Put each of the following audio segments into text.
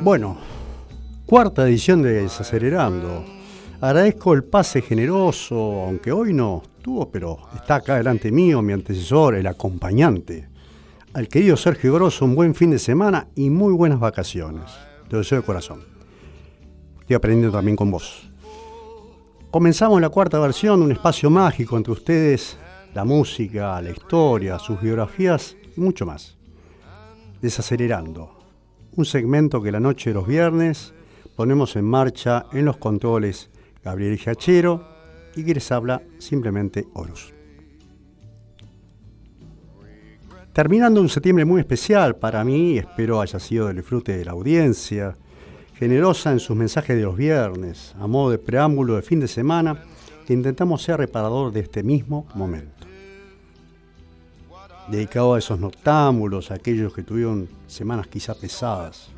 Bueno, cuarta edición de Desacelerando. Agradezco el pase generoso, aunque hoy no estuvo, pero está acá delante mío mi antecesor, el acompañante. Al querido Sergio Grosso, un buen fin de semana y muy buenas vacaciones. Te deseo de corazón. Estoy aprendiendo también con vos. Comenzamos la cuarta versión, un espacio mágico entre ustedes, la música, la historia, sus biografías y mucho más. Desacelerando, un segmento que la noche de los viernes ponemos en marcha en los controles Gabriel Giachero y que les habla simplemente Horus. Terminando un septiembre muy especial para mí, espero haya sido del disfrute de la audiencia, generosa en sus mensajes de los viernes, a modo de preámbulo de fin de semana, que intentamos ser reparador de este mismo momento. Dedicado a esos noctámbulos, a aquellos que tuvieron semanas quizá pesadas,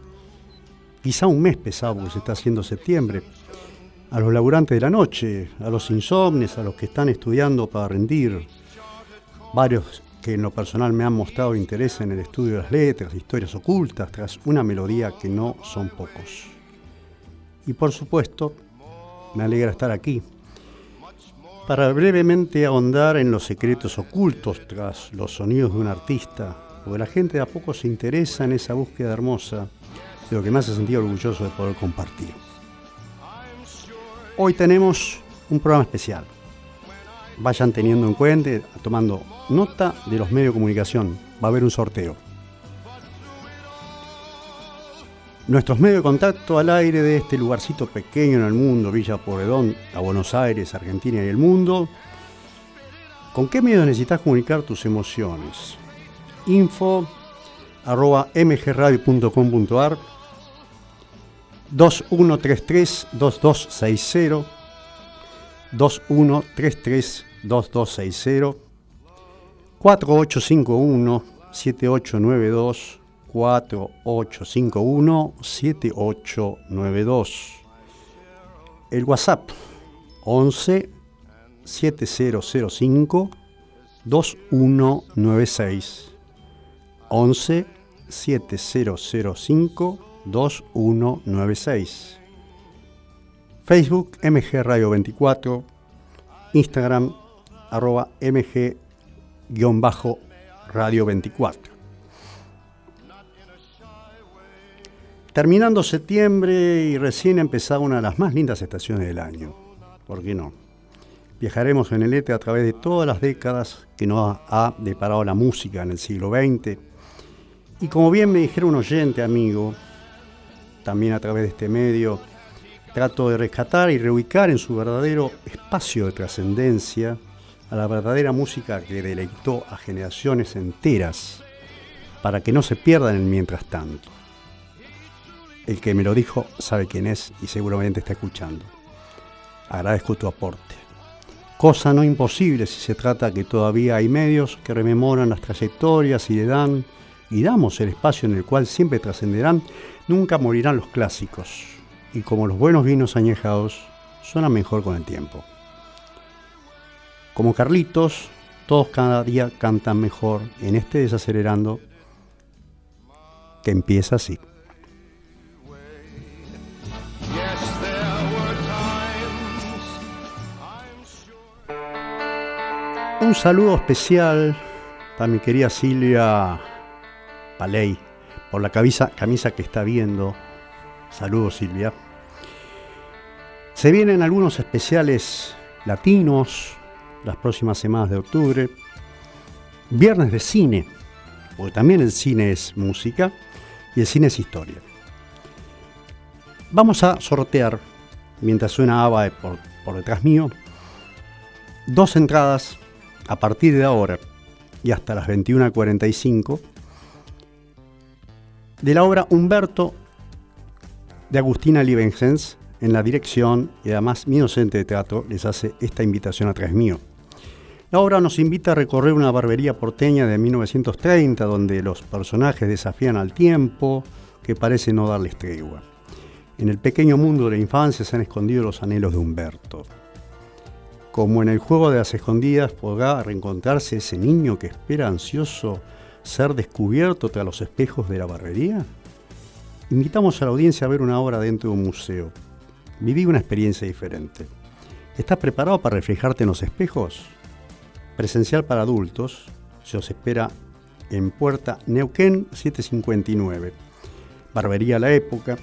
quizá un mes pesado porque se está haciendo septiembre, a los laburantes de la noche, a los insomnes, a los que están estudiando para rendir, varios que en lo personal me han mostrado interés en el estudio de las letras, historias ocultas, tras una melodía que no son pocos. Y por supuesto, me alegra estar aquí para brevemente ahondar en los secretos ocultos tras los sonidos de un artista, porque la gente de a poco se interesa en esa búsqueda hermosa de lo que me hace sentir orgulloso de poder compartir. Hoy tenemos un programa especial. Vayan teniendo en cuenta, tomando nota de los medios de comunicación. Va a haber un sorteo. Nuestros medios de contacto al aire de este lugarcito pequeño en el mundo, Villa Porredón, a Buenos Aires, Argentina y el mundo. ¿Con qué medios necesitas comunicar tus emociones? Info mgradio.com.ar 2133-2260, 2133-2260, 4851-7892, 4851-7892. El WhatsApp 11 7005 2196 11 7005 2196. Facebook MG Radio 24. Instagram arroba MG-Radio 24. Terminando septiembre y recién empezada una de las más lindas estaciones del año. ¿Por qué no? Viajaremos en el ETE a través de todas las décadas que nos ha deparado la música en el siglo XX. Y como bien me dijeron un oyente amigo, también a través de este medio, trato de rescatar y reubicar en su verdadero espacio de trascendencia a la verdadera música que deleitó a generaciones enteras para que no se pierdan en mientras tanto. El que me lo dijo sabe quién es y seguramente está escuchando. Agradezco tu aporte. Cosa no imposible si se trata que todavía hay medios que rememoran las trayectorias y le dan y damos el espacio en el cual siempre trascenderán Nunca morirán los clásicos, y como los buenos vinos añejados, suenan mejor con el tiempo. Como Carlitos, todos cada día cantan mejor en este desacelerando que empieza así. Un saludo especial para mi querida Silvia Paley, por la camisa, camisa que está viendo. Saludos Silvia. Se vienen algunos especiales latinos las próximas semanas de octubre. Viernes de cine, porque también el cine es música y el cine es historia. Vamos a sortear, mientras suena ABBA por, por detrás mío, dos entradas a partir de ahora y hasta las 21.45 de la obra Humberto de Agustina Livengens en la dirección y además mi docente de teatro les hace esta invitación a través mío. La obra nos invita a recorrer una barbería porteña de 1930 donde los personajes desafían al tiempo que parece no darles tregua. En el pequeño mundo de la infancia se han escondido los anhelos de Humberto. como en el juego de las escondidas podrá reencontrarse ese niño que espera ansioso ser descubierto tras los espejos de la barrería? Invitamos a la audiencia a ver una obra dentro de un museo. Viví una experiencia diferente. ¿Estás preparado para reflejarte en los espejos? Presencial para adultos, se os espera en Puerta Neuquén 759. Barbería La Época.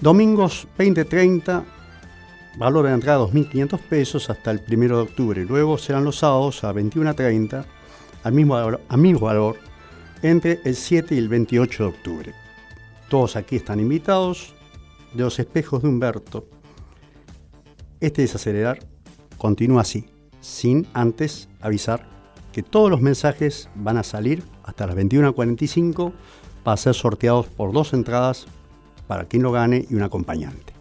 Domingos 20.30, valor de entrada 2.500 pesos hasta el 1 de octubre. Luego serán los sábados a 21.30, al al mismo valor, entre el 7 y el 28 de octubre. Todos aquí están invitados. De los espejos de Humberto. Este desacelerar continúa así, sin antes avisar que todos los mensajes van a salir hasta las 21.45 para ser sorteados por dos entradas para quien lo gane y un acompañante.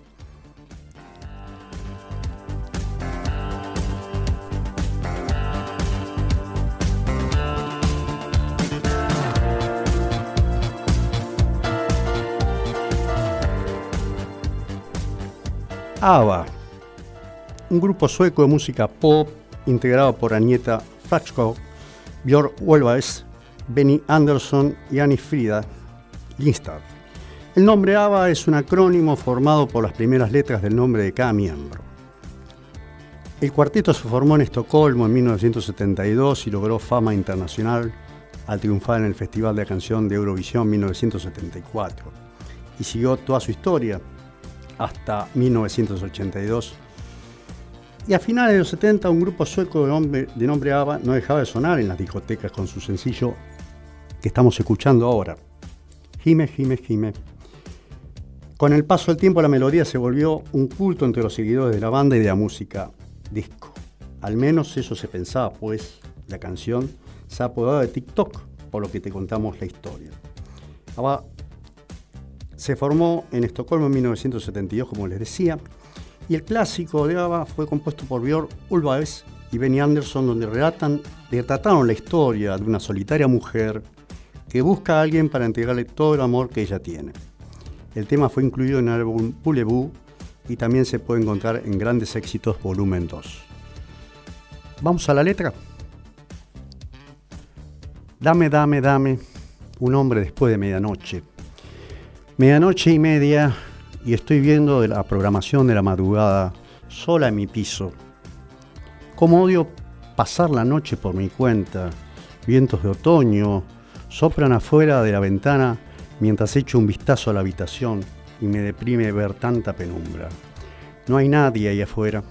ABBA, un grupo sueco de música pop integrado por Anieta Flaxco, Björn Wolvers, Benny Anderson y Annie Frida Lindstad. El nombre ABBA es un acrónimo formado por las primeras letras del nombre de cada miembro. El cuarteto se formó en Estocolmo en 1972 y logró fama internacional al triunfar en el Festival de Canción de Eurovisión 1974 y siguió toda su historia hasta 1982. Y a finales de los 70 un grupo sueco de nombre, de nombre ABBA no dejaba de sonar en las discotecas con su sencillo que estamos escuchando ahora. Jime, Jime, Jime. Con el paso del tiempo la melodía se volvió un culto entre los seguidores de la banda y de la música disco. Al menos eso se pensaba, pues la canción se ha apodado de TikTok, por lo que te contamos la historia. ABBA se formó en Estocolmo en 1972, como les decía, y el clásico de ABBA fue compuesto por Björn Ulvaeus y Benny Anderson, donde relatan, retrataron la historia de una solitaria mujer que busca a alguien para entregarle todo el amor que ella tiene. El tema fue incluido en el álbum Boulevou y también se puede encontrar en Grandes Éxitos Volumen 2. Vamos a la letra. Dame, dame, dame, un hombre después de medianoche Medianoche y media y estoy viendo la programación de la madrugada sola en mi piso. Como odio pasar la noche por mi cuenta. Vientos de otoño soplan afuera de la ventana mientras echo un vistazo a la habitación y me deprime ver tanta penumbra. No hay nadie ahí afuera,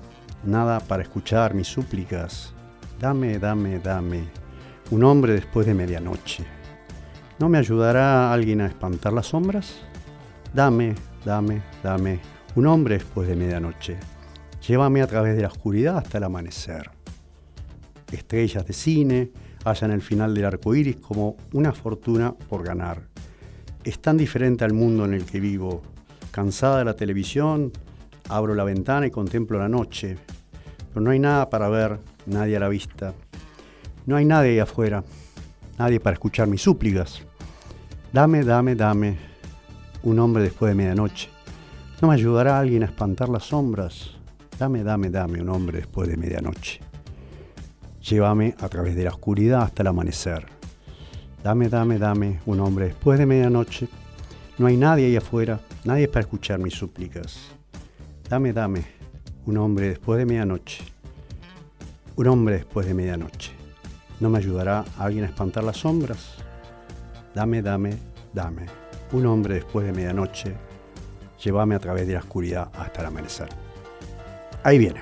nada para escuchar mis súplicas. Dame, dame, dame, un hombre después de medianoche. ¿No me ayudará alguien a espantar las sombras? Dame, dame, dame, un hombre después de medianoche. Llévame a través de la oscuridad hasta el amanecer. Estrellas de cine hallan el final del arco iris como una fortuna por ganar. Es tan diferente al mundo en el que vivo. Cansada de la televisión, abro la ventana y contemplo la noche. Pero no hay nada para ver, nadie a la vista. No hay nadie ahí afuera, nadie para escuchar mis súplicas. Dame, dame, dame, un hombre después de medianoche. ¿No me ayudará alguien a espantar las sombras? Dame, dame, dame un hombre después de medianoche. Llévame a través de la oscuridad hasta el amanecer. Dame, dame, dame un hombre después de medianoche. No hay nadie ahí afuera, nadie para escuchar mis súplicas. Dame, dame un hombre después de medianoche. Un hombre después de medianoche. ¿No me ayudará alguien a espantar las sombras? Dame, dame, dame un hombre después de medianoche, llévame a través de la oscuridad hasta el amanecer. Ahí viene.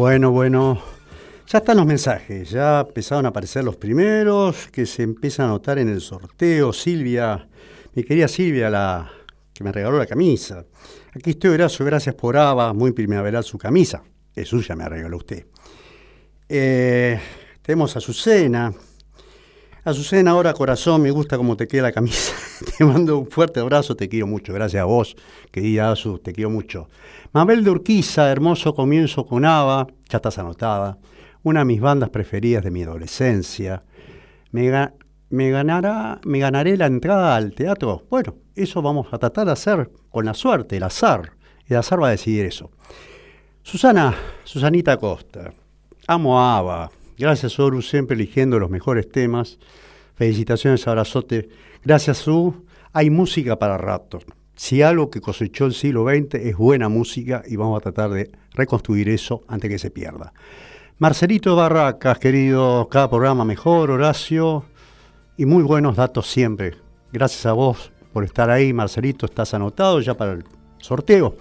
Bueno, bueno. Ya están los mensajes, ya empezaron a aparecer los primeros que se empiezan a notar en el sorteo. Silvia, mi querida Silvia, la que me regaló la camisa. Aquí estoy, gracias, gracias por Ava, muy primaveral su camisa. Es suya, me regaló usted. Eh, tenemos a Azucena. Azucena, ahora corazón, me gusta cómo te queda la camisa. te mando un fuerte abrazo, te quiero mucho. Gracias a vos, querida Azu, te quiero mucho. Mabel de Urquiza, hermoso comienzo con Ava, ya estás anotada una de mis bandas preferidas de mi adolescencia. Me, ganará, ¿Me ganaré la entrada al teatro? Bueno, eso vamos a tratar de hacer con la suerte, el azar. El azar va a decidir eso. Susana, Susanita Costa, amo a Ava. Gracias, Oru, siempre eligiendo los mejores temas. Felicitaciones, abrazote. Gracias, Su. Hay música para rato. Si algo que cosechó el siglo XX es buena música y vamos a tratar de reconstruir eso antes que se pierda. Marcelito Barracas, querido, cada programa mejor, Horacio, y muy buenos datos siempre. Gracias a vos por estar ahí, Marcelito, estás anotado ya para el sorteo.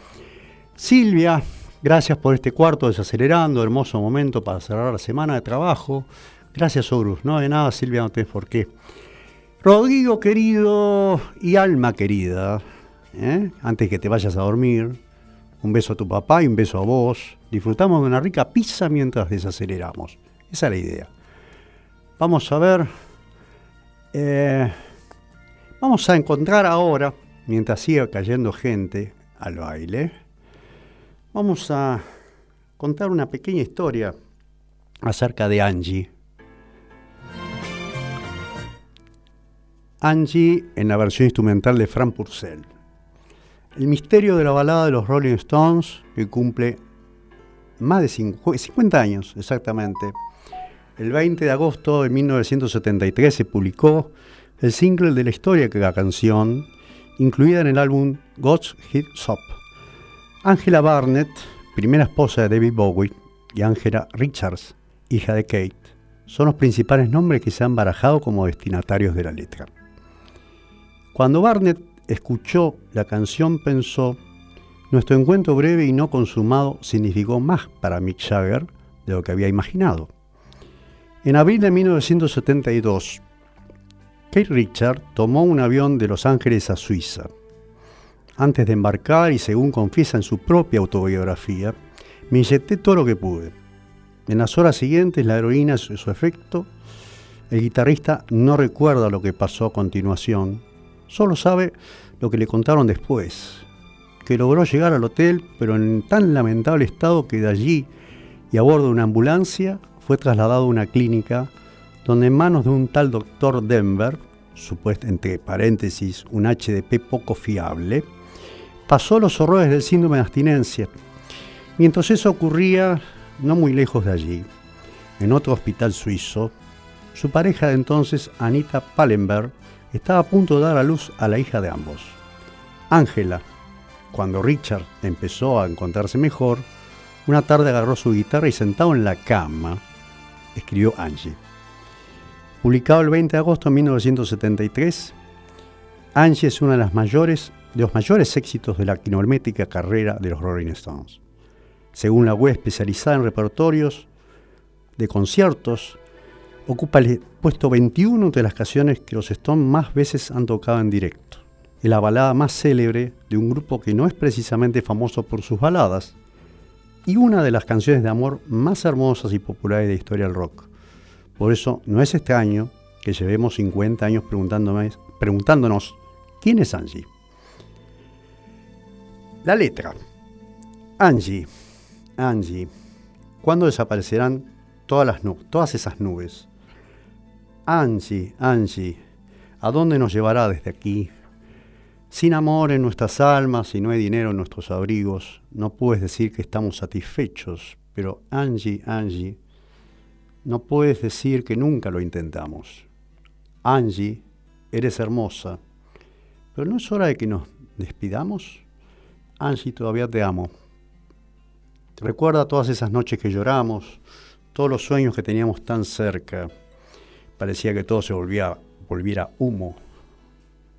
Silvia, gracias por este cuarto desacelerando, hermoso momento para cerrar la semana de trabajo. Gracias, Horus. No de nada, Silvia, no tenés por qué. Rodrigo, querido, y alma querida, ¿eh? antes que te vayas a dormir, un beso a tu papá y un beso a vos. Disfrutamos de una rica pizza mientras desaceleramos. Esa es la idea. Vamos a ver. Eh, vamos a encontrar ahora, mientras siga cayendo gente al baile, vamos a contar una pequeña historia acerca de Angie. Angie en la versión instrumental de Frank Purcell. El misterio de la balada de los Rolling Stones, que cumple más de 50 años exactamente. El 20 de agosto de 1973 se publicó el single de la historia que la canción, incluida en el álbum God's Hit Up. Angela Barnett, primera esposa de David Bowie, y Angela Richards, hija de Kate, son los principales nombres que se han barajado como destinatarios de la letra. Cuando Barnett escuchó la canción pensó, nuestro encuentro breve y no consumado significó más para Mick Jagger de lo que había imaginado. En abril de 1972, Kate Richard tomó un avión de Los Ángeles a Suiza. Antes de embarcar, y según confiesa en su propia autobiografía, me inyecté todo lo que pude. En las horas siguientes, la heroína hizo su efecto. El guitarrista no recuerda lo que pasó a continuación, Solo sabe lo que le contaron después, que logró llegar al hotel, pero en tan lamentable estado que de allí y a bordo de una ambulancia fue trasladado a una clínica donde en manos de un tal doctor Denver, supuesto entre paréntesis un HDP poco fiable, pasó los horrores del síndrome de abstinencia. Mientras eso ocurría, no muy lejos de allí, en otro hospital suizo, su pareja de entonces, Anita Pallenberg, estaba a punto de dar a luz a la hija de ambos. Ángela, cuando Richard empezó a encontrarse mejor, una tarde agarró su guitarra y sentado en la cama, escribió Angie. Publicado el 20 de agosto de 1973, Angie es uno de, de los mayores éxitos de la quinométrica carrera de los Rolling Stones. Según la web especializada en repertorios de conciertos, ocupa el puesto 21 de las canciones que los Stones más veces han tocado en directo. Es la balada más célebre de un grupo que no es precisamente famoso por sus baladas, y una de las canciones de amor más hermosas y populares de la historia del rock. Por eso no es extraño que llevemos 50 años preguntándonos quién es Angie. La letra. Angie, Angie, ¿cuándo desaparecerán todas, las todas esas nubes? Angie, Angie, ¿a dónde nos llevará desde aquí? Sin amor en nuestras almas y no hay dinero en nuestros abrigos, no puedes decir que estamos satisfechos, pero Angie, Angie, no puedes decir que nunca lo intentamos. Angie, eres hermosa, pero ¿no es hora de que nos despidamos? Angie, todavía te amo. Recuerda todas esas noches que lloramos, todos los sueños que teníamos tan cerca Parecía que todo se volvía, volviera humo.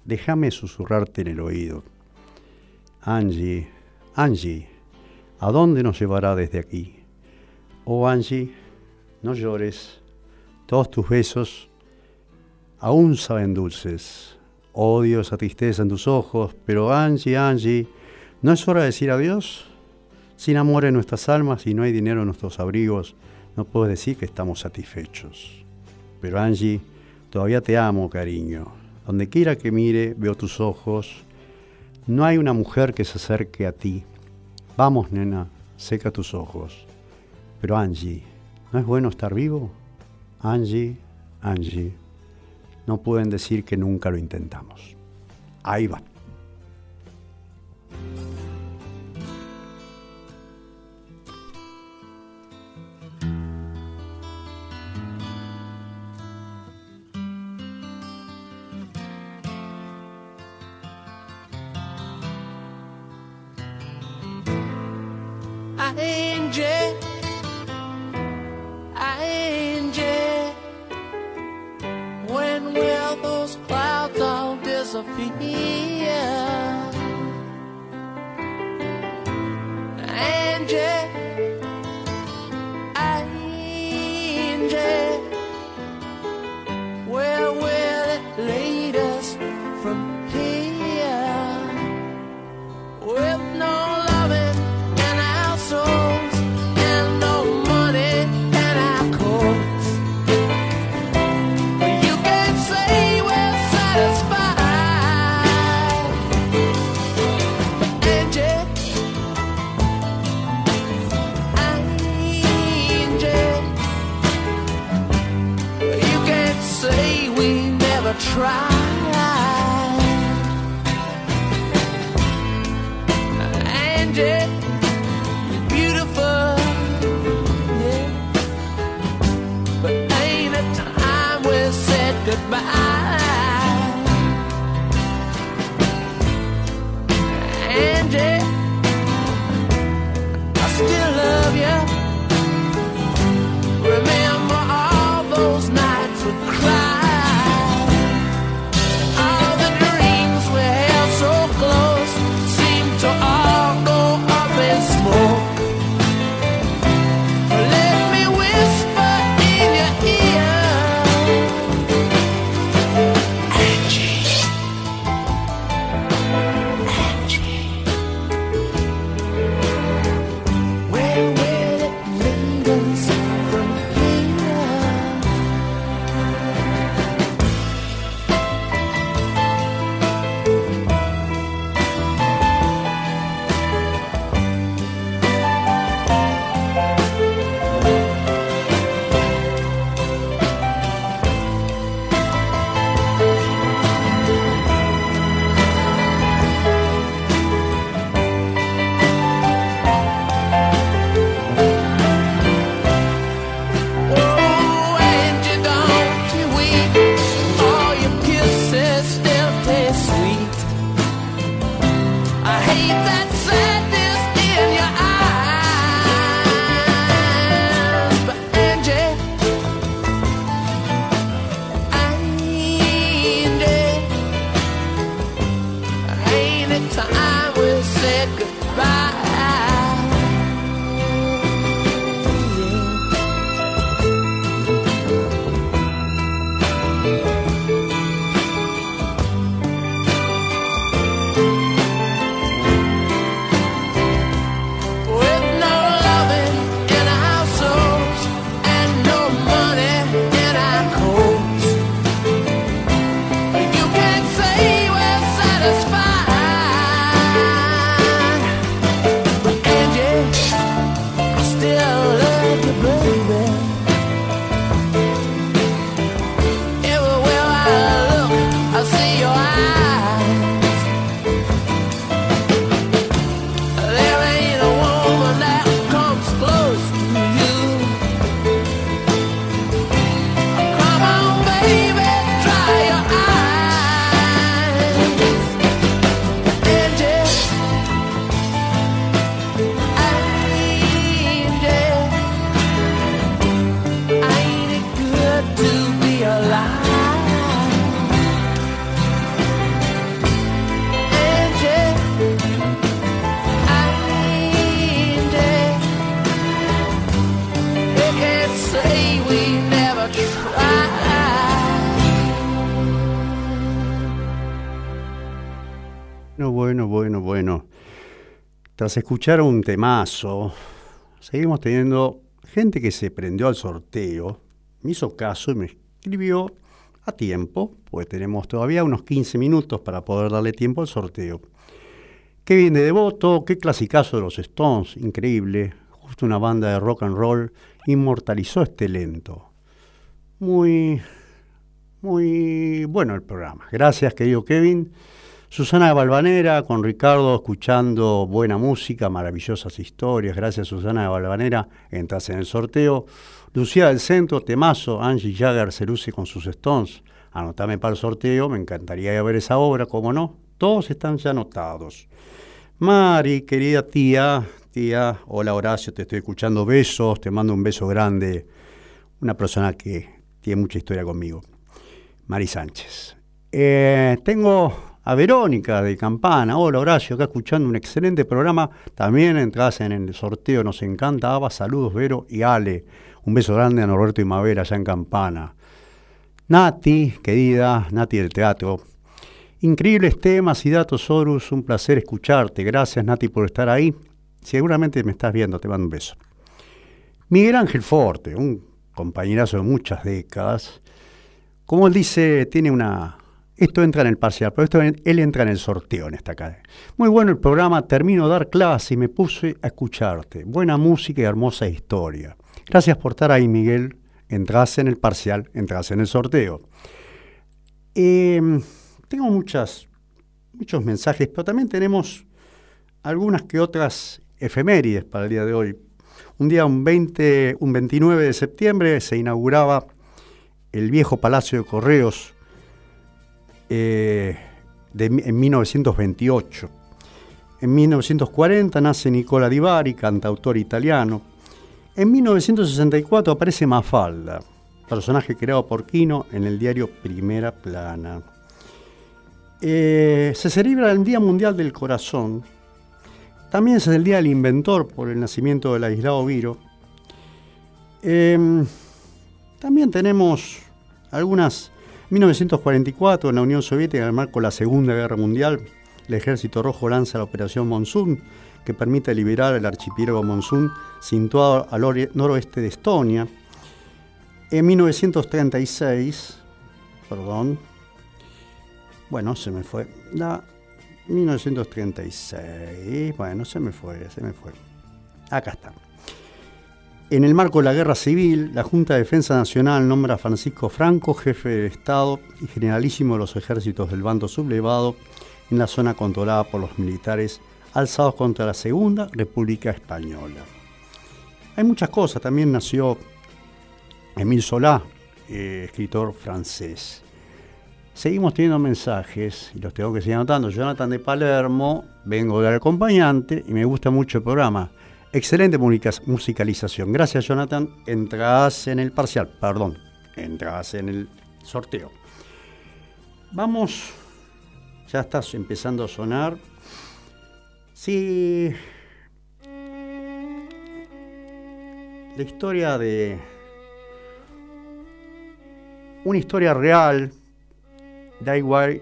Déjame susurrarte en el oído. Angie, Angie, ¿a dónde nos llevará desde aquí? Oh Angie, no llores, todos tus besos aún saben dulces. Odio esa tristeza en tus ojos, pero Angie, Angie, ¿no es hora de decir adiós? Sin amor en nuestras almas y no hay dinero en nuestros abrigos, no puedo decir que estamos satisfechos. Pero Angie, todavía te amo, cariño. Donde quiera que mire, veo tus ojos. No hay una mujer que se acerque a ti. Vamos, nena, seca tus ojos. Pero Angie, ¿no es bueno estar vivo? Angie, Angie, no pueden decir que nunca lo intentamos. Ahí va. Escuchar un temazo, seguimos teniendo gente que se prendió al sorteo, me hizo caso y me escribió a tiempo, pues tenemos todavía unos 15 minutos para poder darle tiempo al sorteo. Qué bien de devoto, qué clasicazo de los Stones, increíble. Justo una banda de rock and roll inmortalizó este lento. Muy, muy bueno el programa. Gracias, querido Kevin. Susana Balvanera con Ricardo escuchando buena música, maravillosas historias. Gracias, Susana Balvanera. Entras en el sorteo. Lucía del Centro, temazo. Angie Jagger se luce con sus Stones. Anotame para el sorteo. Me encantaría ver esa obra, ¿cómo no? Todos están ya anotados. Mari, querida tía, tía, hola Horacio, te estoy escuchando, besos, te mando un beso grande. Una persona que tiene mucha historia conmigo. Mari Sánchez. Eh, tengo a Verónica de Campana. Hola Horacio, acá escuchando un excelente programa. También entras en el sorteo, nos encanta. Ava, saludos Vero y Ale. Un beso grande a Norberto y Mavera allá en Campana. Nati, querida, Nati del teatro. Increíbles temas y datos, Horus. Un placer escucharte. Gracias, Nati, por estar ahí. Seguramente me estás viendo, te mando un beso. Miguel Ángel Forte, un compañerazo de muchas décadas. Como él dice, tiene una. Esto entra en el parcial, pero esto él entra en el sorteo en esta cadena. Muy bueno el programa, termino de dar clase y me puse a escucharte. Buena música y hermosa historia. Gracias por estar ahí, Miguel. Entras en el parcial, entras en el sorteo. Eh, tengo muchas, muchos mensajes, pero también tenemos algunas que otras efemérides para el día de hoy. Un día, un, 20, un 29 de septiembre, se inauguraba el viejo Palacio de Correos eh, en 1928. En 1940 nace Nicola Di Bari, cantautor italiano. En 1964 aparece Mafalda, personaje creado por Quino en el diario Primera Plana. Eh, se celebra el Día Mundial del Corazón. También es el Día del Inventor por el nacimiento del aislado Viro. Em, también tenemos algunas. 1944, en la Unión Soviética, en el marco de la Segunda Guerra Mundial, el Ejército Rojo lanza la Operación Monsoon, que permite liberar el archipiélago Monsoon, situado al noroeste de Estonia. En 1936, perdón, bueno, se me fue. La 1936. Bueno, se me fue, se me fue. Acá está. En el marco de la guerra civil, la Junta de Defensa Nacional nombra a Francisco Franco jefe de Estado y generalísimo de los ejércitos del bando sublevado en la zona controlada por los militares alzados contra la Segunda República Española. Hay muchas cosas, también nació Emile Solá, eh, escritor francés. Seguimos teniendo mensajes y los tengo que seguir anotando. Jonathan de Palermo, vengo del acompañante y me gusta mucho el programa. Excelente musicalización. Gracias, Jonathan. Entras en el parcial, perdón, entras en el sorteo. Vamos, ya estás empezando a sonar. Sí. La historia de. Una historia real Die Why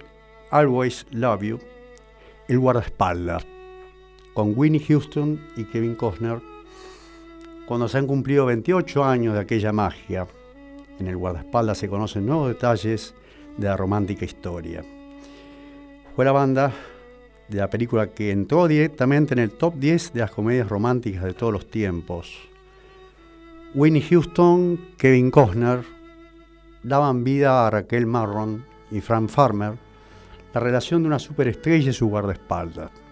Always Love You, El guardaespaldas, con Winnie Houston y Kevin Costner, cuando se han cumplido 28 años de aquella magia. En el guardaespaldas se conocen nuevos detalles de la romántica historia. Fue la banda de la película que entró directamente en el top 10 de las comedias románticas de todos los tiempos. Winnie Houston, Kevin Costner daban vida a Raquel Marron y Frank Farmer, la relación de una superestrella y su guardaespaldas.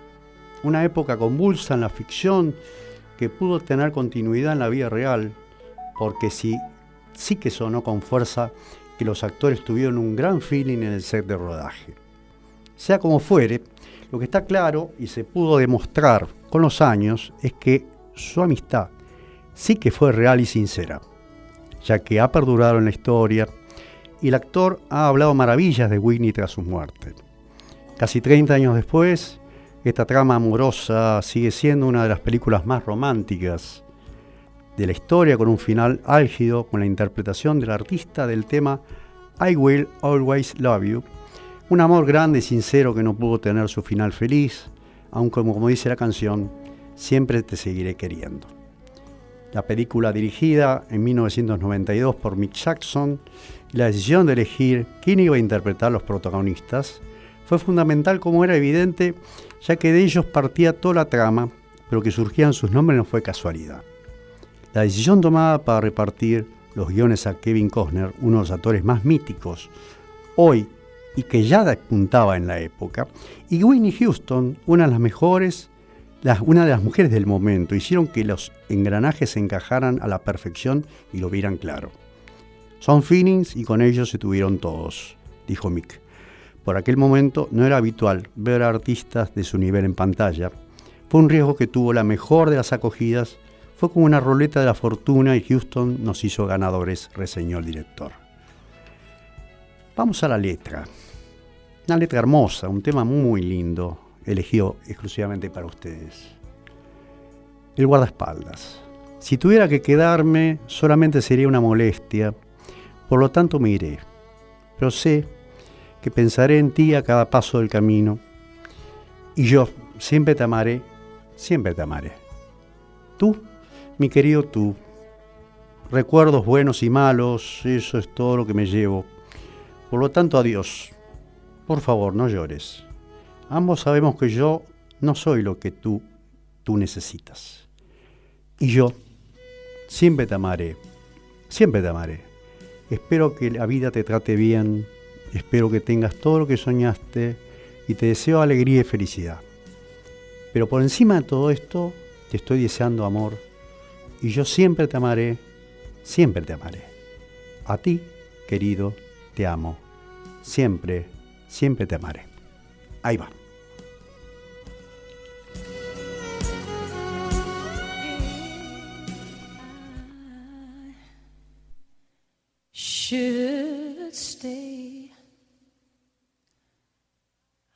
Una época convulsa en la ficción que pudo tener continuidad en la vida real, porque sí, sí que sonó con fuerza que los actores tuvieron un gran feeling en el set de rodaje. Sea como fuere, lo que está claro y se pudo demostrar con los años es que su amistad sí que fue real y sincera, ya que ha perdurado en la historia y el actor ha hablado maravillas de Whitney tras su muerte. Casi 30 años después, esta trama amorosa sigue siendo una de las películas más románticas de la historia, con un final álgido con la interpretación del artista del tema I Will Always Love You, Un amor grande y sincero que no pudo tener su final feliz, aunque como dice la canción, siempre te seguiré queriendo. La película dirigida en 1992 por Mick Jackson y la decisión de elegir quién iba a interpretar los protagonistas fue fundamental como era evidente, ya que de ellos partía toda la trama, pero que surgían sus nombres no fue casualidad. La decisión tomada para repartir los guiones a Kevin Costner, uno de los actores más míticos hoy y que ya despuntaba en la época, y Winnie Houston, una de las mejores, una de las mujeres del momento, hicieron que los engranajes se encajaran a la perfección y lo vieran claro. Son feelings y con ellos se tuvieron todos, dijo Mick. Por aquel momento no era habitual ver a artistas de su nivel en pantalla. Fue un riesgo que tuvo la mejor de las acogidas, fue como una roleta de la fortuna y Houston nos hizo ganadores, reseñó el director. Vamos a la letra. Una letra hermosa, un tema muy lindo, elegido exclusivamente para ustedes. El guardaespaldas. Si tuviera que quedarme, solamente sería una molestia, por lo tanto me iré. Pero sé que pensaré en ti a cada paso del camino, y yo siempre te amaré, siempre te amaré. Tú, mi querido tú, recuerdos buenos y malos, eso es todo lo que me llevo. Por lo tanto, adiós. Por favor, no llores. Ambos sabemos que yo no soy lo que tú, tú necesitas. Y yo siempre te amaré, siempre te amaré. Espero que la vida te trate bien, espero que tengas todo lo que soñaste y te deseo alegría y felicidad. Pero por encima de todo esto, te estoy deseando amor y yo siempre te amaré, siempre te amaré. A ti, querido, te amo, siempre siempre te amaré. Ahí va.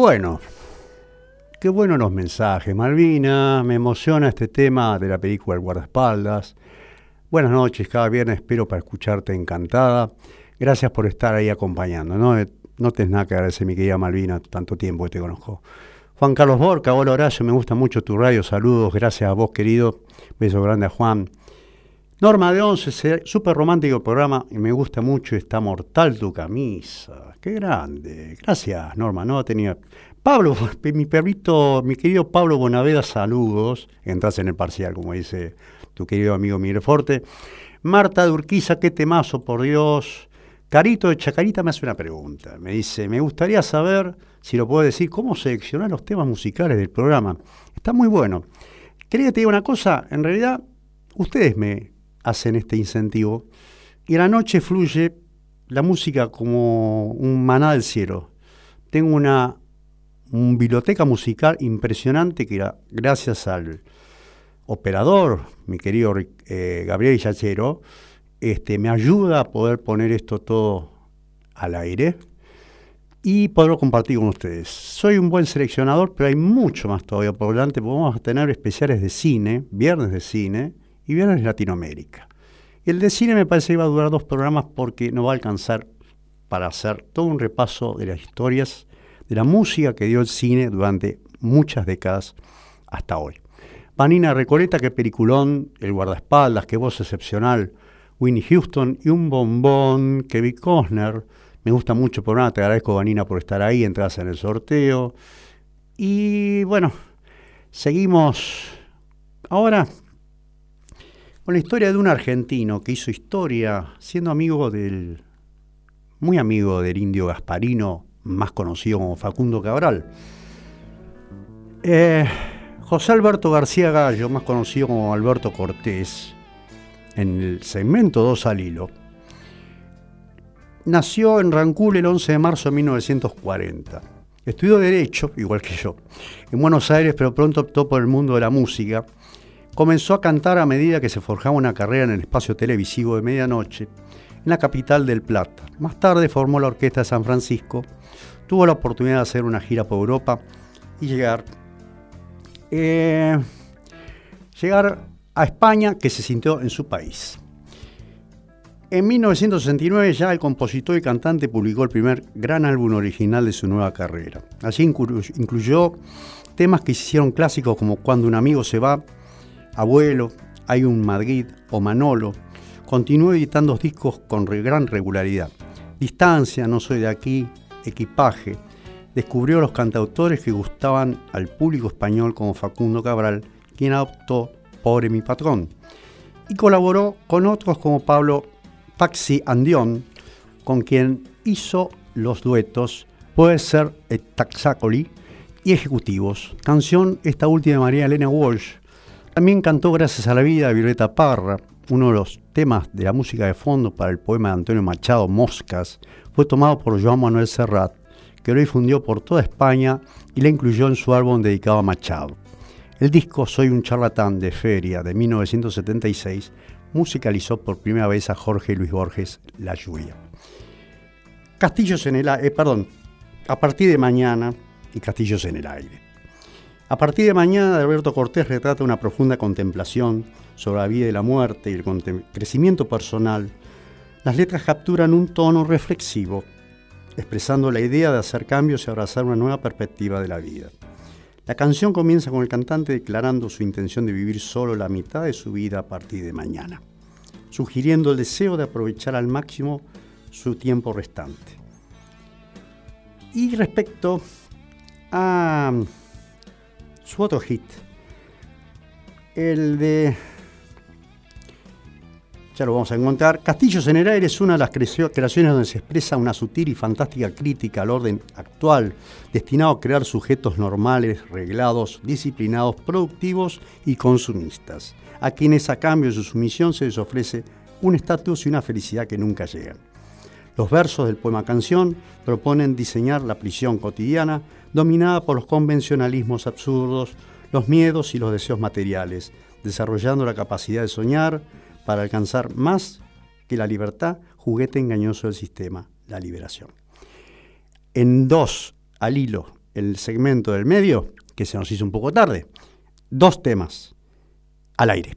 Bueno, qué bueno los mensajes, Malvina. Me emociona este tema de la película El guardaespaldas. Buenas noches, cada viernes espero para escucharte encantada. Gracias por estar ahí acompañando. No, no tenés nada que agradecer, mi querida Malvina, tanto tiempo que te conozco. Juan Carlos Borca, hola Horacio, me gusta mucho tu radio, saludos, gracias a vos querido. Beso grande a Juan. Norma de Once, súper romántico el programa y me gusta mucho. Está mortal tu camisa. Qué grande. Gracias, Norma. No tenía. Pablo, mi perrito, mi querido Pablo Bonaveda, saludos. Entras en el parcial, como dice tu querido amigo Miguel Forte. Marta Durquiza, qué temazo, por Dios. Carito de Chacarita me hace una pregunta. Me dice, me gustaría saber, si lo puedo decir, cómo seleccionar los temas musicales del programa. Está muy bueno. Quería que te diga una cosa, en realidad, ustedes me hacen este incentivo. Y la noche fluye la música como un maná del cielo. Tengo una, biblioteca musical impresionante que gracias al operador, mi querido eh, Gabriel Yachero, este, me ayuda a poder poner esto todo al aire y poderlo compartir con ustedes. Soy un buen seleccionador, pero hay mucho más todavía por delante, vamos a tener especiales de cine, viernes de cine, y viernes Latinoamérica. El de cine me parece que va a durar dos programas porque no va a alcanzar para hacer todo un repaso de las historias, de la música que dio el cine durante muchas décadas hasta hoy. Vanina Recoleta, qué peliculón, El guardaespaldas, qué voz excepcional, Winnie Houston y un bombón, Kevin Costner. Me gusta mucho por nada, te agradezco Vanina por estar ahí, entras en el sorteo. Y bueno, seguimos ahora con la historia de un argentino que hizo historia siendo amigo del, muy amigo del indio Gasparino, más conocido como Facundo Cabral. Eh, José Alberto García Gallo, más conocido como Alberto Cortés, en el segmento 2 al hilo, nació en Rancul el 11 de marzo de 1940. Estudió Derecho, igual que yo, en Buenos Aires, pero pronto optó por el mundo de la música comenzó a cantar a medida que se forjaba una carrera en el espacio televisivo de medianoche en la capital del Plata. Más tarde formó la Orquesta de San Francisco, tuvo la oportunidad de hacer una gira por Europa y llegar, eh, llegar a España, que se sintió en su país. En 1969 ya el compositor y cantante publicó el primer gran álbum original de su nueva carrera. Allí incluyó temas que se hicieron clásicos como Cuando un amigo se va, Abuelo, Hay un Madrid o Manolo, continuó editando discos con gran regularidad. Distancia, No soy de aquí, Equipaje, descubrió los cantautores que gustaban al público español como Facundo Cabral, quien adoptó Pobre mi patrón, y colaboró con otros como Pablo Paxi Andión, con quien hizo los duetos Puede ser Taxacoli y Ejecutivos, canción esta última de María Elena Walsh, también cantó Gracias a la vida Violeta Parra, uno de los temas de la música de fondo para el poema de Antonio Machado, Moscas, fue tomado por Joan Manuel Serrat, que lo difundió por toda España y la incluyó en su álbum dedicado a Machado. El disco Soy un charlatán de Feria de 1976 musicalizó por primera vez a Jorge Luis Borges La lluvia. Castillos en el aire, eh, perdón, a partir de mañana y Castillos en el aire. A partir de mañana, Alberto Cortés retrata una profunda contemplación sobre la vida y la muerte y el crecimiento personal. Las letras capturan un tono reflexivo, expresando la idea de hacer cambios y abrazar una nueva perspectiva de la vida. La canción comienza con el cantante declarando su intención de vivir solo la mitad de su vida a partir de mañana, sugiriendo el deseo de aprovechar al máximo su tiempo restante. Y respecto a su otro hit. El de. Ya lo vamos a encontrar. Castillos en el aire es una de las creaciones donde se expresa una sutil y fantástica crítica al orden actual, destinado a crear sujetos normales, reglados, disciplinados, productivos y consumistas, a quienes a cambio de su sumisión se les ofrece un estatus y una felicidad que nunca llegan. Los versos del poema canción proponen diseñar la prisión cotidiana dominada por los convencionalismos absurdos, los miedos y los deseos materiales, desarrollando la capacidad de soñar para alcanzar más que la libertad, juguete engañoso del sistema, la liberación. En dos, al hilo, el segmento del medio, que se nos hizo un poco tarde, dos temas al aire.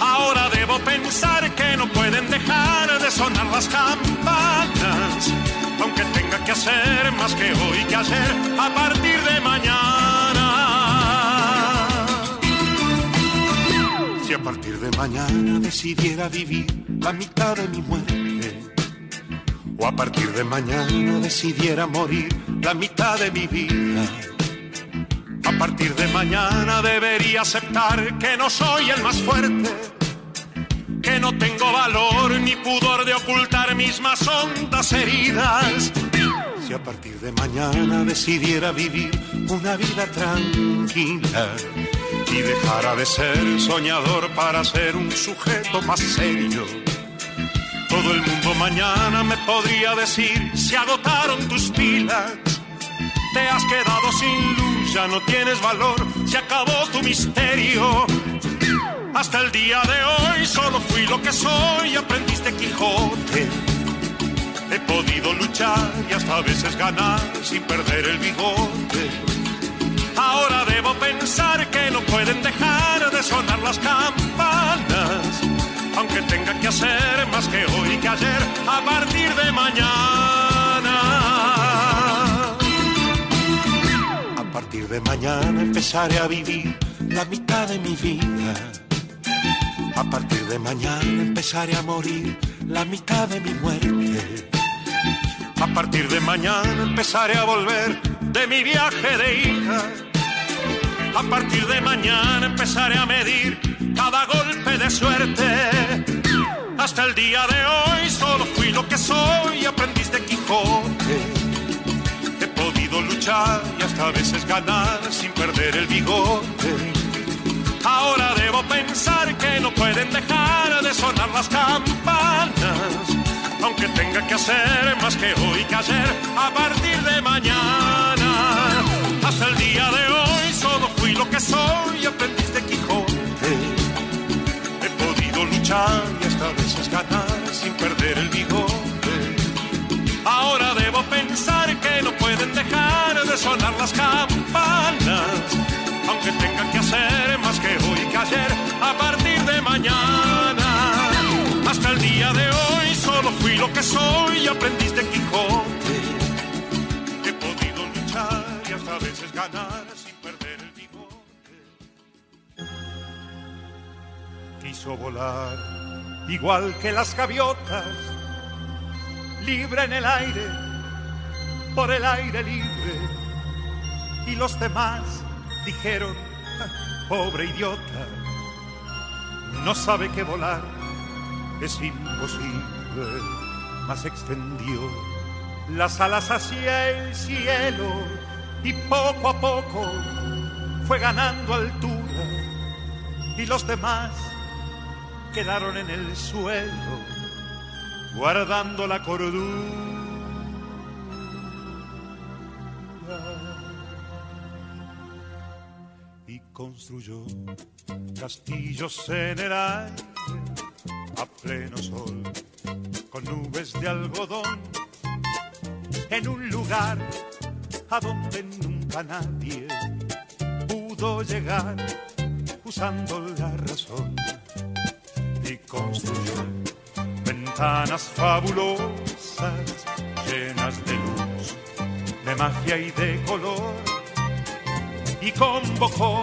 Ahora debo pensar que no pueden dejar de sonar las campanas, aunque tenga que hacer más que hoy que ayer a partir de mañana. Si a partir de mañana decidiera vivir la mitad de mi muerte, o a partir de mañana decidiera morir la mitad de mi vida. A partir de mañana debería aceptar que no soy el más fuerte, que no tengo valor ni pudor de ocultar mis más hondas heridas. Si a partir de mañana decidiera vivir una vida tranquila y dejara de ser soñador para ser un sujeto más serio. Todo el mundo mañana me podría decir, se agotaron tus pilas, te has quedado sin luz, ya no tienes valor, se acabó tu misterio. Hasta el día de hoy solo fui lo que soy, aprendiste Quijote. He podido luchar y hasta a veces ganar sin perder el bigote. Ahora debo pensar que no pueden dejar de sonar las campanas, aunque tenga que hacer más que hoy que ayer a partir de mañana. Partir de mañana empezaré a vivir la mitad de mi vida. A partir de mañana empezaré a morir la mitad de mi muerte. A partir de mañana empezaré a volver de mi viaje de hija. A partir de mañana empezaré a medir cada golpe de suerte. Hasta el día de hoy solo fui lo que soy, aprendiz de Quijote. He podido luchar y hasta a veces ganar sin perder el bigote. Ahora debo pensar que no pueden dejar de sonar las campanas, aunque tenga que hacer más que hoy que ayer a partir de mañana. Hasta el día de hoy solo fui lo que soy, aprendiz de Quijote. He podido luchar y hasta a veces ganar sin perder el bigote. Ahora debo pensar sonar las campanas, aunque tenga que hacer más que hoy que ayer a partir de mañana. Hasta el día de hoy solo fui lo que soy, aprendiz de Quijote. He podido luchar y hasta a veces ganar sin perder el bigote. Quiso volar igual que las gaviotas, libre en el aire, por el aire libre. Y los demás dijeron, "Ah, pobre idiota, no sabe que volar es imposible, mas extendió las alas hacia el cielo y poco a poco fue ganando altura y los demás quedaron en el suelo guardando la cordura. Construyó castillos en el aire a pleno sol, con nubes de algodón, en un lugar a donde nunca nadie pudo llegar usando la razón y construyó ventanas fabulosas llenas de luz, de magia y de color y convocó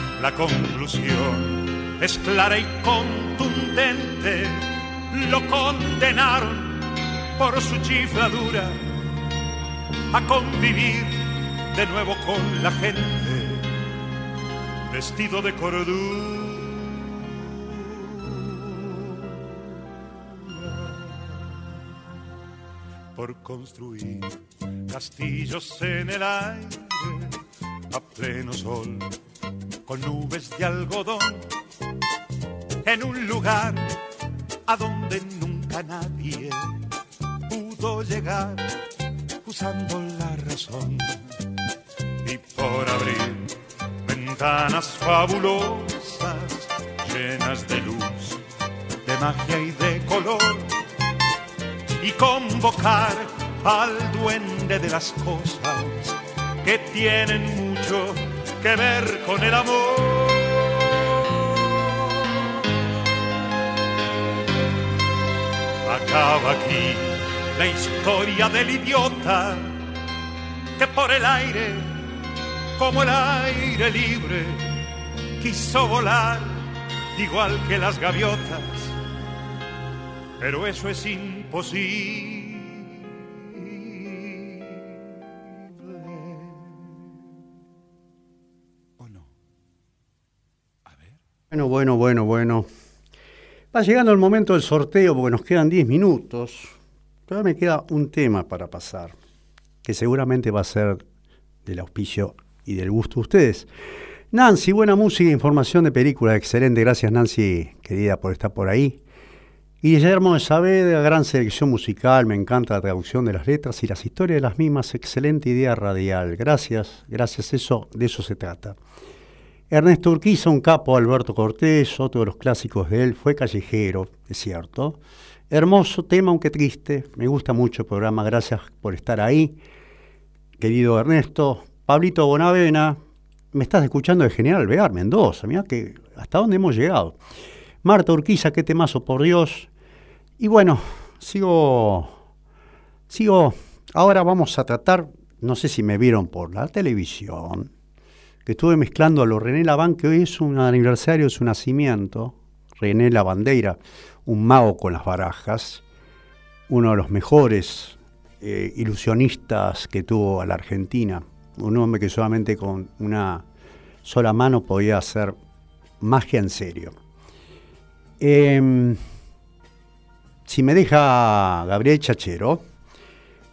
La conclusión es clara y contundente. Lo condenaron por su chifladura a convivir de nuevo con la gente, vestido de cordura. Por construir castillos en el aire a pleno sol, con nubes de algodón, en un lugar a donde nunca nadie pudo llegar usando la razón. Y por abrir ventanas fabulosas, llenas de luz, de magia y de color, y convocar al duende de las cosas que tienen mucho que ver con el amor. Acaba aquí la historia del idiota que por el aire, como el aire libre, quiso volar igual que las gaviotas, pero eso es imposible. Bueno, bueno, bueno, bueno. Va llegando el momento del sorteo porque nos quedan 10 minutos. Todavía me queda un tema para pasar, que seguramente va a ser del auspicio y del gusto de ustedes. Nancy, buena música e información de película. Excelente, gracias Nancy, querida, por estar por ahí. Y Guillermo de Saavedra, gran selección musical, me encanta la traducción de las letras y las historias de las mismas, excelente idea radial. Gracias, gracias, eso, de eso se trata. Ernesto Urquiza, un capo, Alberto Cortés, otro de los clásicos de él, fue callejero, es cierto. Hermoso tema, aunque triste. Me gusta mucho el programa, gracias por estar ahí. Querido Ernesto, Pablito Bonavena, me estás escuchando de General Vear, Mendoza, mira que hasta dónde hemos llegado. Marta Urquiza, qué temazo, por Dios. Y bueno, sigo, sigo, ahora vamos a tratar, no sé si me vieron por la televisión, que estuve mezclando a lo René Laván, que hoy es un aniversario de su nacimiento, René Lavandeira, un mago con las barajas, uno de los mejores eh, ilusionistas que tuvo a la Argentina, un hombre que solamente con una sola mano podía hacer magia en serio. Em, si me deja Gabriel Chachero,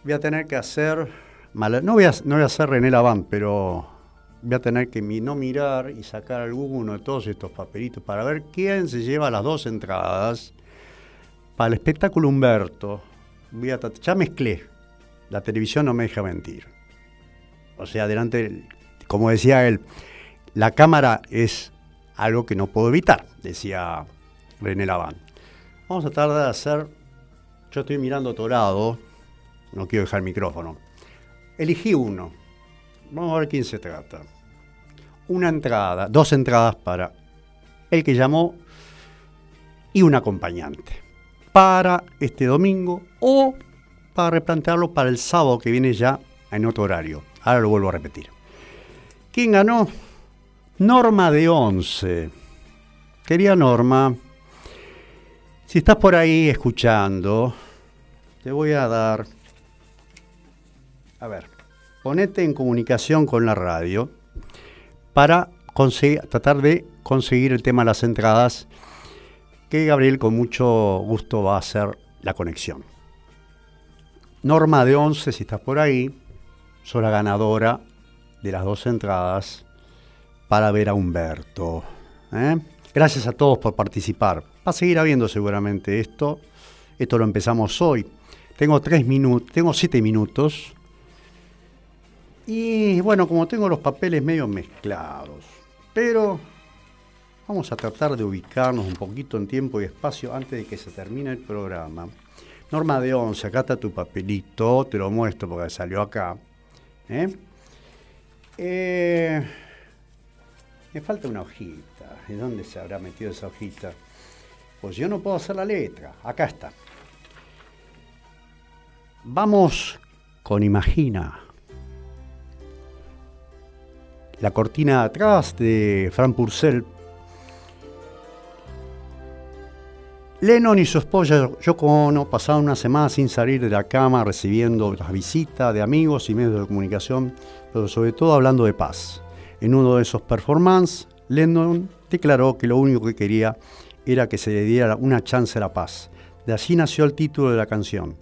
voy a tener que hacer, no voy a, no voy a hacer René Laván, pero voy a tener que no mirar y sacar alguno de todos estos papelitos para ver quién se lleva las dos entradas para el espectáculo Humberto. Ya mezclé. La televisión no me deja mentir. O sea, adelante, como decía él, la cámara es algo que no puedo evitar, decía René Laván. Vamos a tratar de hacer, yo estoy mirando a no quiero dejar el micrófono. Elegí uno, Vamos a ver quién se trata. Una entrada, dos entradas para el que llamó y un acompañante. Para este domingo o para replantearlo para el sábado que viene ya en otro horario. Ahora lo vuelvo a repetir. ¿Quién ganó? Norma de 11. Quería Norma, si estás por ahí escuchando, te voy a dar... A ver ponete en comunicación con la radio para tratar de conseguir el tema de las entradas, que Gabriel con mucho gusto va a hacer la conexión. Norma de 11, si estás por ahí, soy la ganadora de las dos entradas para ver a Humberto. ¿eh? Gracias a todos por participar. Va a seguir habiendo seguramente esto. Esto lo empezamos hoy. Tengo tres minutos, tengo siete minutos. Y bueno, como tengo los papeles medio mezclados, pero vamos a tratar de ubicarnos un poquito en tiempo y espacio antes de que se termine el programa. Norma de 11, acá está tu papelito, te lo muestro porque salió acá. ¿eh? Eh, me falta una hojita. ¿De dónde se habrá metido esa hojita? Pues yo no puedo hacer la letra. Acá está. Vamos con Imagina. La cortina atrás de Frank Purcell. Lennon y su esposa Yoko Ono pasaron una semana sin salir de la cama recibiendo las visitas de amigos y medios de comunicación, pero sobre todo hablando de paz. En uno de esos performances, Lennon declaró que lo único que quería era que se le diera una chance a la paz. De allí nació el título de la canción.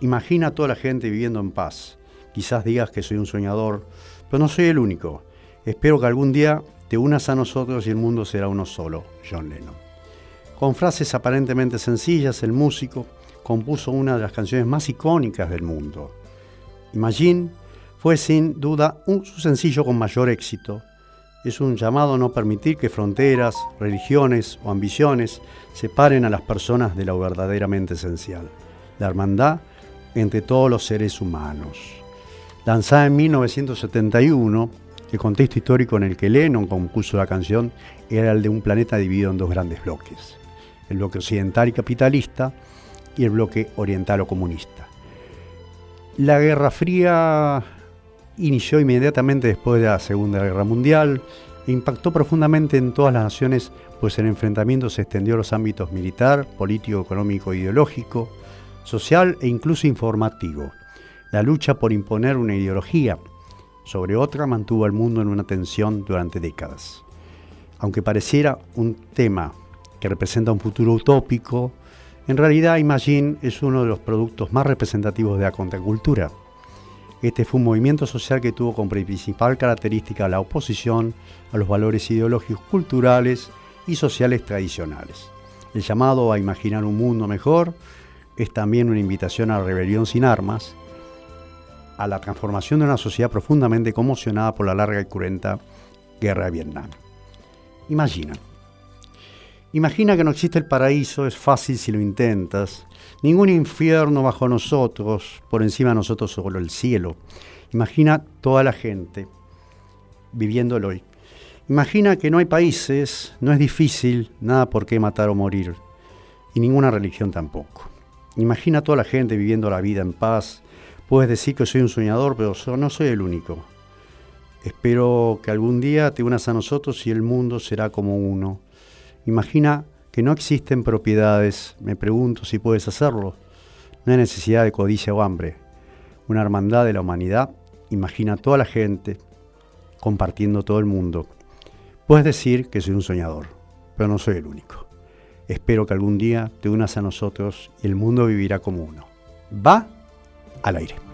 Imagina a toda la gente viviendo en paz. Quizás digas que soy un soñador, pero no soy el único. Espero que algún día te unas a nosotros y el mundo será uno solo, John Lennon. Con frases aparentemente sencillas, el músico compuso una de las canciones más icónicas del mundo. Imagine fue sin duda un, su sencillo con mayor éxito. Es un llamado a no permitir que fronteras, religiones o ambiciones separen a las personas de lo verdaderamente esencial, la hermandad entre todos los seres humanos. Lanzada en 1971, el contexto histórico en el que Lennon compuso la canción era el de un planeta dividido en dos grandes bloques, el bloque occidental y capitalista y el bloque oriental o comunista. La Guerra Fría inició inmediatamente después de la Segunda Guerra Mundial e impactó profundamente en todas las naciones, pues el enfrentamiento se extendió a los ámbitos militar, político, económico, ideológico, social e incluso informativo. La lucha por imponer una ideología sobre otra mantuvo al mundo en una tensión durante décadas. Aunque pareciera un tema que representa un futuro utópico, en realidad Imagine es uno de los productos más representativos de la contracultura este fue un movimiento social que tuvo como principal característica la oposición a los valores ideológicos, culturales y sociales tradicionales. El llamado a imaginar un mundo mejor es también una invitación a la rebelión sin armas, a la transformación de una sociedad profundamente conmocionada por la larga y cruenta guerra de Vietnam. Imagina. Imagina que no existe el paraíso, es fácil si lo intentas, Ningún infierno bajo nosotros, por encima de nosotros solo el cielo. Imagina toda la gente viviéndolo hoy. Imagina que no hay países, no es difícil, nada por qué matar o morir, y ninguna religión tampoco. Imagina toda la gente viviendo la vida en paz. Puedes decir que soy un soñador, pero no soy el único. Espero que algún día te unas a nosotros y el mundo será como uno. Imagina que no existen propiedades, me pregunto si puedes hacerlo. No hay necesidad de codicia o hambre. Una hermandad de la humanidad imagina a toda la gente compartiendo todo el mundo. Puedes decir que soy un soñador, pero no soy el único. Espero que algún día te unas a nosotros y el mundo vivirá como uno. Va al aire.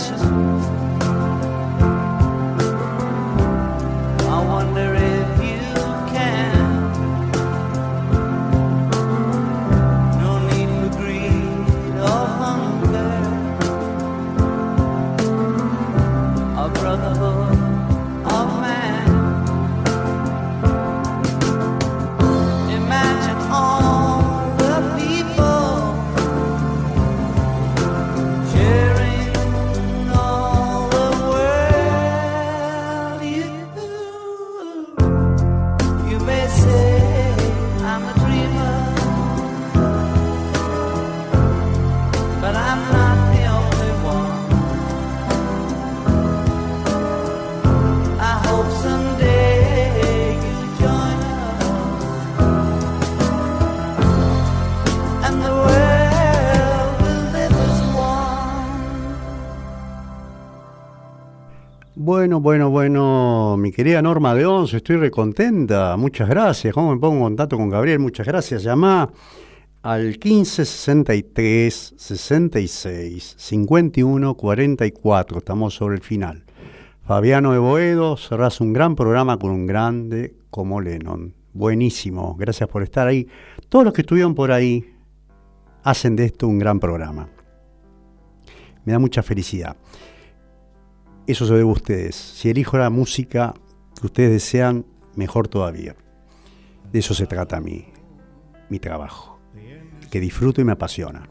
precious. Bueno, bueno, mi querida Norma de Once, estoy recontenta. Muchas gracias. ¿Cómo me pongo en contacto con Gabriel? Muchas gracias. Llamá al 1563 66 51 44. Estamos sobre el final. Fabiano de Boedo, cerrás un gran programa con un grande como Lennon. Buenísimo. Gracias por estar ahí. Todos los que estuvieron por ahí hacen de esto un gran programa. Me da mucha felicidad. Eso se debe a ustedes. Si elijo la música que ustedes desean, mejor todavía. De eso se trata mi, mi trabajo. Que disfruto y me apasiona.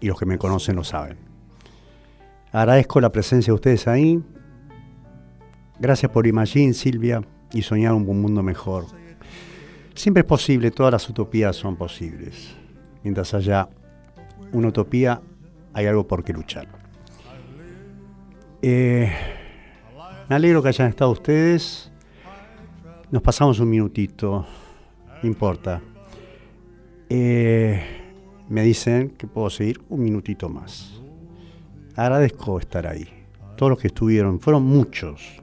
Y los que me conocen lo saben. Agradezco la presencia de ustedes ahí. Gracias por Imagine, Silvia, y soñar un mundo mejor. Siempre es posible, todas las utopías son posibles. Mientras haya una utopía, hay algo por qué luchar. Eh, me alegro que hayan estado ustedes. Nos pasamos un minutito, no importa. Eh, me dicen que puedo seguir un minutito más. Agradezco estar ahí. Todos los que estuvieron, fueron muchos.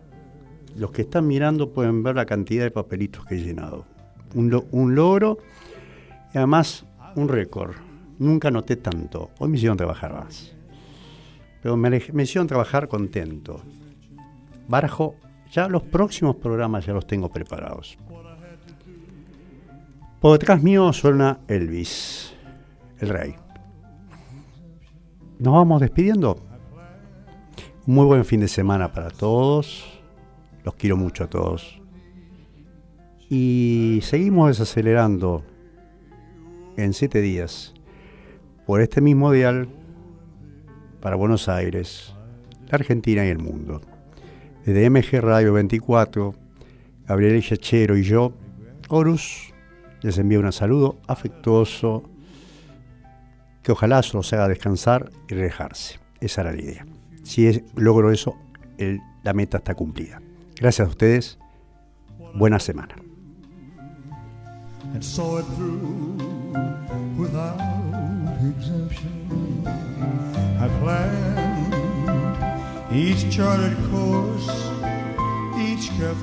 Los que están mirando pueden ver la cantidad de papelitos que he llenado. Un, un logro y además un récord. Nunca noté tanto. Hoy me hicieron trabajar más pero me, hicieron trabajar contento. Barajo, ya los próximos programas ya los tengo preparados. Por detrás mío suena Elvis, el rey. Nos vamos despidiendo. Muy buen fin de semana para todos. Los quiero mucho a todos. Y seguimos desacelerando en siete días por este mismo dial para Buenos Aires, la Argentina y el mundo. Desde MG Radio 24, Gabriel Yachero y yo, Horus, les envío un saludo afectuoso que ojalá los haga descansar y relajarse. Esa era la idea. Si logro eso, la meta está cumplida. Gracias a ustedes. Buena semana. I planned each charted course, each careful.